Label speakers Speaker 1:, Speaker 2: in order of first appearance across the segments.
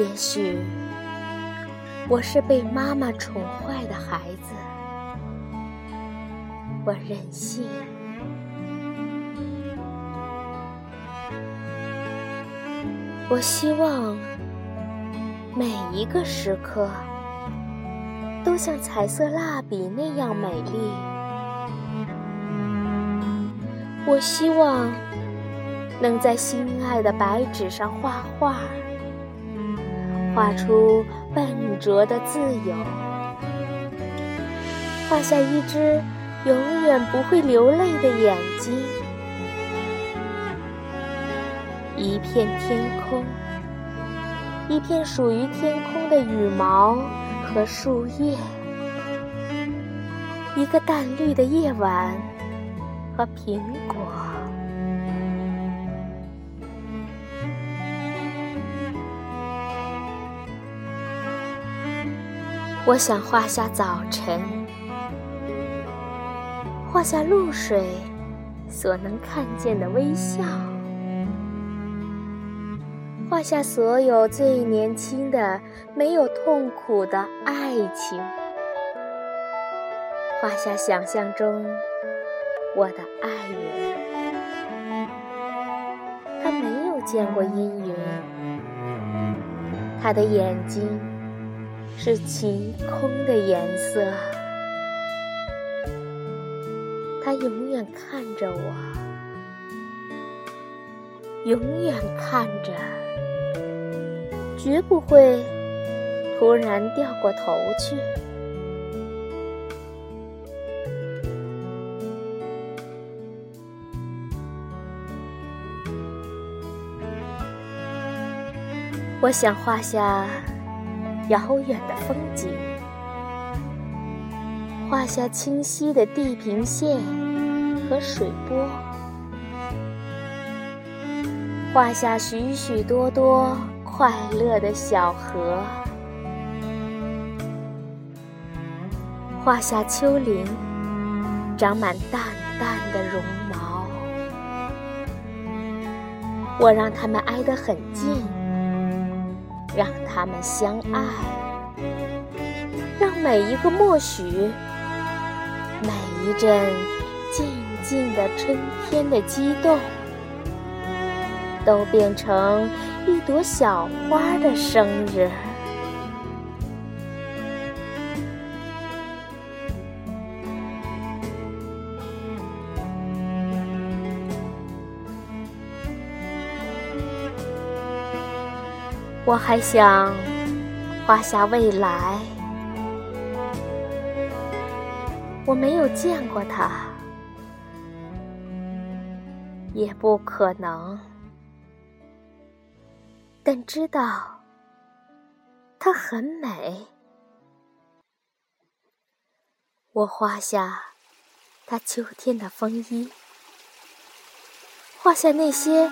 Speaker 1: 也许我是被妈妈宠坏的孩子，我任性。我希望每一个时刻都像彩色蜡笔那样美丽。我希望能在心爱的白纸上画画，画出笨拙的自由，画下一只永远不会流泪的眼睛。一片天空，一片属于天空的羽毛和树叶，一个淡绿的夜晚和苹果。我想画下早晨，画下露水所能看见的微笑。画下所有最年轻的、没有痛苦的爱情，画下想象中我的爱人。他没有见过阴云，他的眼睛是晴空的颜色。他永远看着我，永远看着。绝不会突然掉过头去。我想画下遥远的风景，画下清晰的地平线和水波，画下许许多多。快乐的小河，画下丘陵，长满淡淡的绒毛。我让它们挨得很近，让他们相爱，让每一个默许，每一阵静静的春天的激动，都变成。一朵小花的生日，我还想画下未来。我没有见过它，也不可能。但知道，它很美。我画下它秋天的风衣，画下那些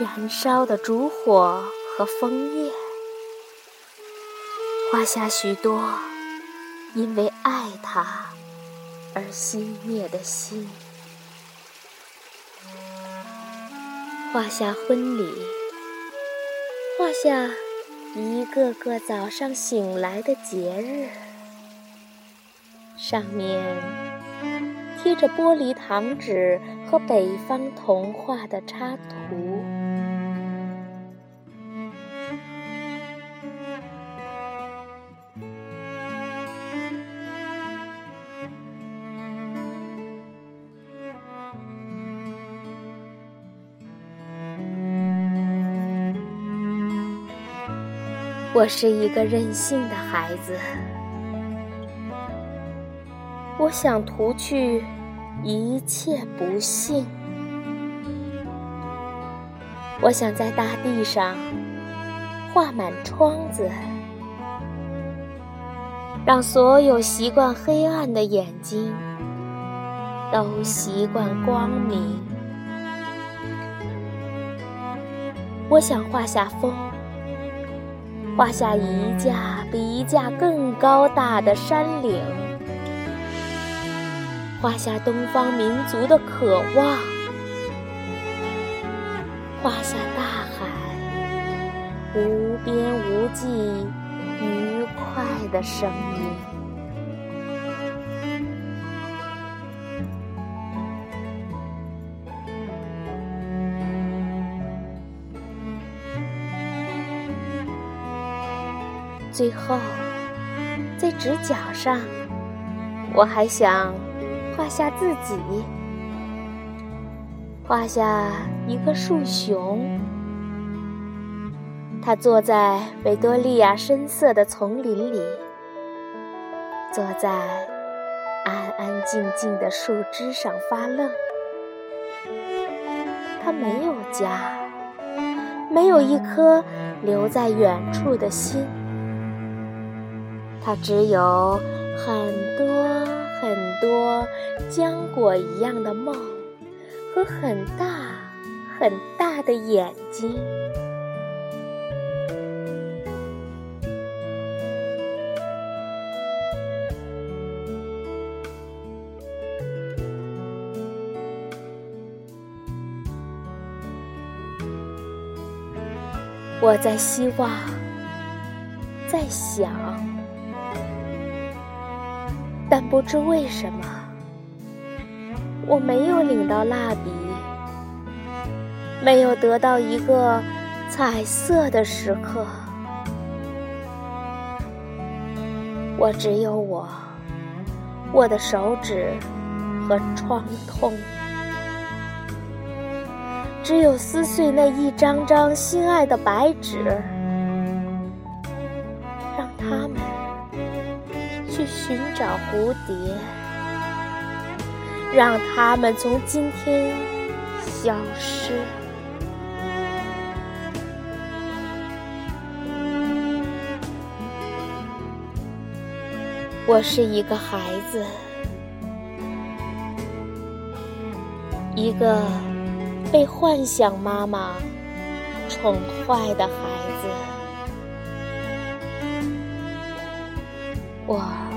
Speaker 1: 燃烧的烛火和枫叶，画下许多因为爱他而熄灭的心，画下婚礼。画下一个个早上醒来的节日，上面贴着玻璃糖纸和北方童话的插图。我是一个任性的孩子，我想涂去一切不幸。我想在大地上画满窗子，让所有习惯黑暗的眼睛都习惯光明。我想画下风。画下一架比一架更高大的山岭，画下东方民族的渴望，画下大海无边无际、愉快的声音。最后，在直角上，我还想画下自己，画下一个树熊。他坐在维多利亚深色的丛林里，坐在安安静静的树枝上发愣。他没有家，没有一颗留在远处的心。他只有很多很多浆果一样的梦，和很大很大的眼睛。我在希望，在想，但不知为什么，我没有领到蜡笔，没有得到一个彩色的时刻。我只有我，我的手指和创痛。只有撕碎那一张张心爱的白纸，去寻找蝴蝶，让他们从今天消失。我是一个孩子，一个。被幻想妈妈宠坏的孩子，我。